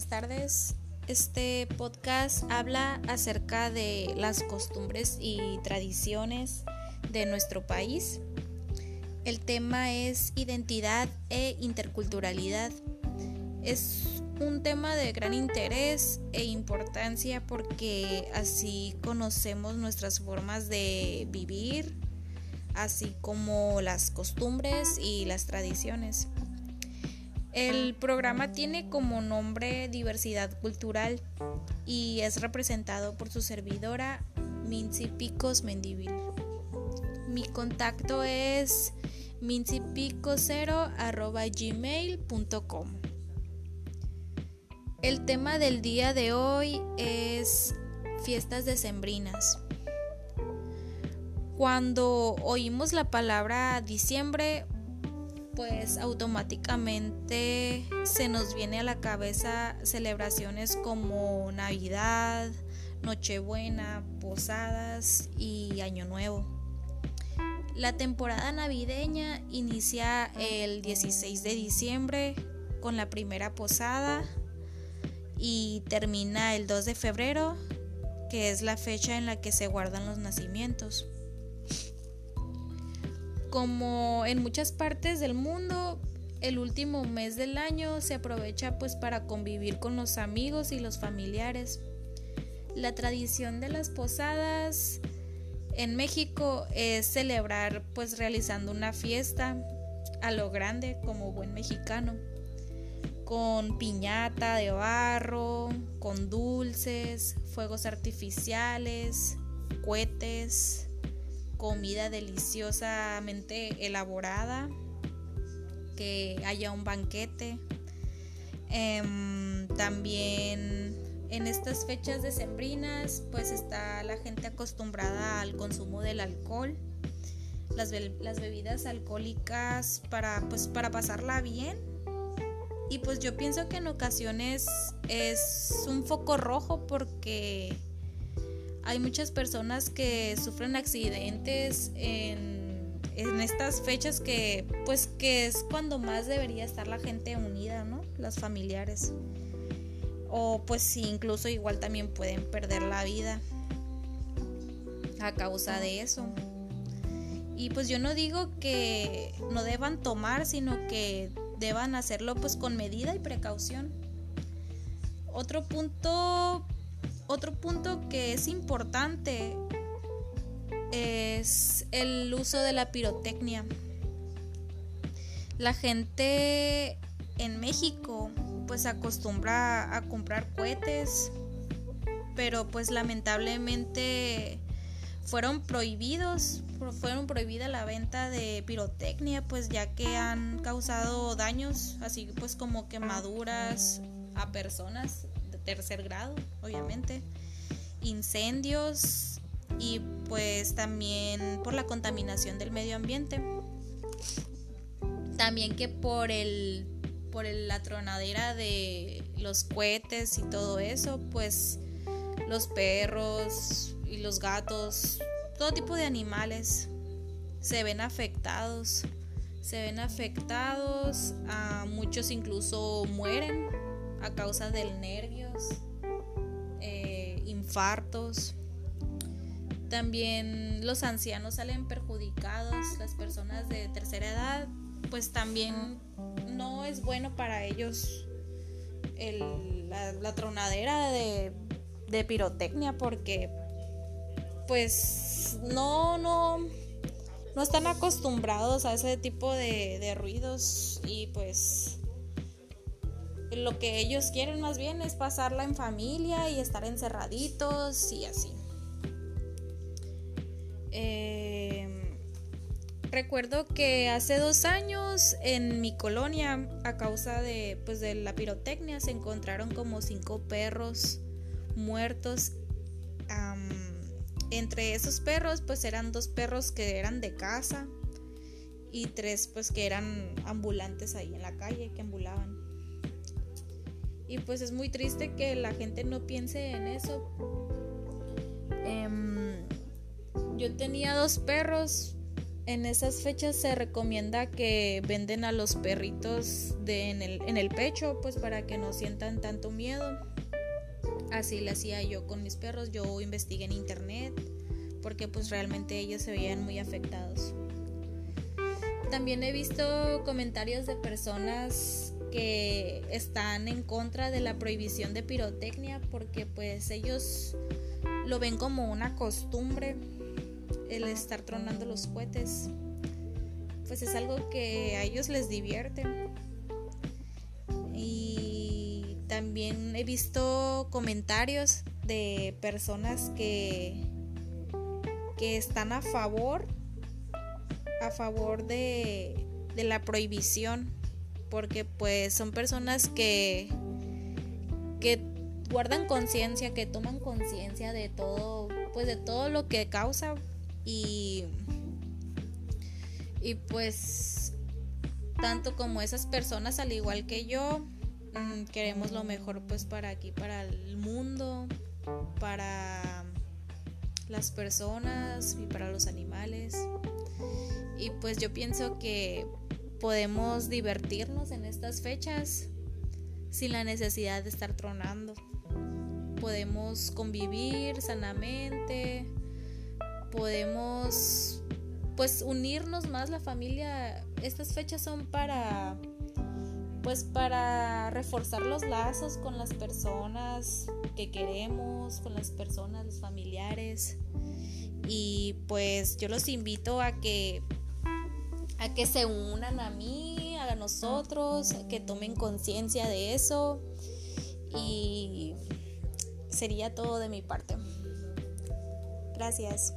buenas tardes. Este podcast habla acerca de las costumbres y tradiciones de nuestro país. El tema es identidad e interculturalidad. Es un tema de gran interés e importancia porque así conocemos nuestras formas de vivir, así como las costumbres y las tradiciones. El programa tiene como nombre Diversidad Cultural y es representado por su servidora Mincy Picos Mendivil. Mi contacto es mincypicocero.gmail.com El tema del día de hoy es fiestas decembrinas. Cuando oímos la palabra diciembre, pues automáticamente se nos viene a la cabeza celebraciones como Navidad, Nochebuena, Posadas y Año Nuevo. La temporada navideña inicia el 16 de diciembre con la primera posada y termina el 2 de febrero, que es la fecha en la que se guardan los nacimientos como en muchas partes del mundo, el último mes del año se aprovecha pues para convivir con los amigos y los familiares. La tradición de las posadas en México es celebrar pues realizando una fiesta a lo grande como buen mexicano, con piñata de barro, con dulces, fuegos artificiales, cohetes, comida deliciosamente elaborada, que haya un banquete. Em, también en estas fechas decembrinas pues está la gente acostumbrada al consumo del alcohol, las, las bebidas alcohólicas para pues para pasarla bien. Y pues yo pienso que en ocasiones es un foco rojo porque hay muchas personas que sufren accidentes en, estas fechas que pues que es cuando más debería estar la gente unida, ¿no? Las familiares. O pues incluso igual también pueden perder la vida a causa de eso. Y pues yo no digo que no deban tomar, sino que deban hacerlo pues con medida y precaución. Otro punto otro punto que es importante es el uso de la pirotecnia. La gente en México pues acostumbra a comprar cohetes, pero pues lamentablemente fueron prohibidos, fueron prohibida la venta de pirotecnia, pues ya que han causado daños, así pues como quemaduras a personas tercer grado, obviamente, incendios y pues también por la contaminación del medio ambiente. También que por el por la tronadera de los cohetes y todo eso, pues los perros y los gatos, todo tipo de animales se ven afectados. Se ven afectados, a muchos incluso mueren a causa del eh, infartos. También los ancianos salen perjudicados, las personas de tercera edad, pues también no es bueno para ellos la, tronadera de, pirotecnia porque pues no, no, no están acostumbrados a ese tipo de, de ruidos y pues lo que ellos quieren más bien es pasarla en familia y estar encerraditos y así. Em, recuerdo que hace dos años en mi colonia, a causa de, pues, de la pirotecnia, se encontraron como cinco perros muertos. entre esos perros, pues eran dos perros que eran de casa y tres, pues que eran ambulantes ahí en la calle, que ambulaban. Y pues es muy triste que la gente no piense en eso. Em, yo tenía dos perros en esas fechas se recomienda que venden a los perritos en, el, en el pecho, pues para que no sientan tanto miedo. Así lo hacía yo con mis perros, yo investigué en internet porque pues realmente ellos se veían muy afectados. También he visto comentarios de personas que están en contra de la prohibición de pirotecnia porque pues ellos lo ven como una costumbre el estar tronando los cohetes. Pues es algo que a ellos les divierte. Y también he visto comentarios de personas que que están a favor a favor de, de la prohibición porque pues son personas que que guardan conciencia, que toman conciencia de todo, pues de todo lo que causa y y pues tanto como esas personas al igual que yo mm, queremos lo mejor pues para aquí, para el mundo, para las personas y para los animales. Y pues yo pienso que podemos divertirnos en estas fechas sin la necesidad de estar tronando. Podemos convivir sanamente, podemos pues unirnos más la familia. Estas fechas son para pues para reforzar los lazos con las personas que queremos, con las personas, los familiares. Y pues yo los invito a que a que se unan a mí, a nosotros, que tomen conciencia de eso. Y sería todo de mi parte. Gracias.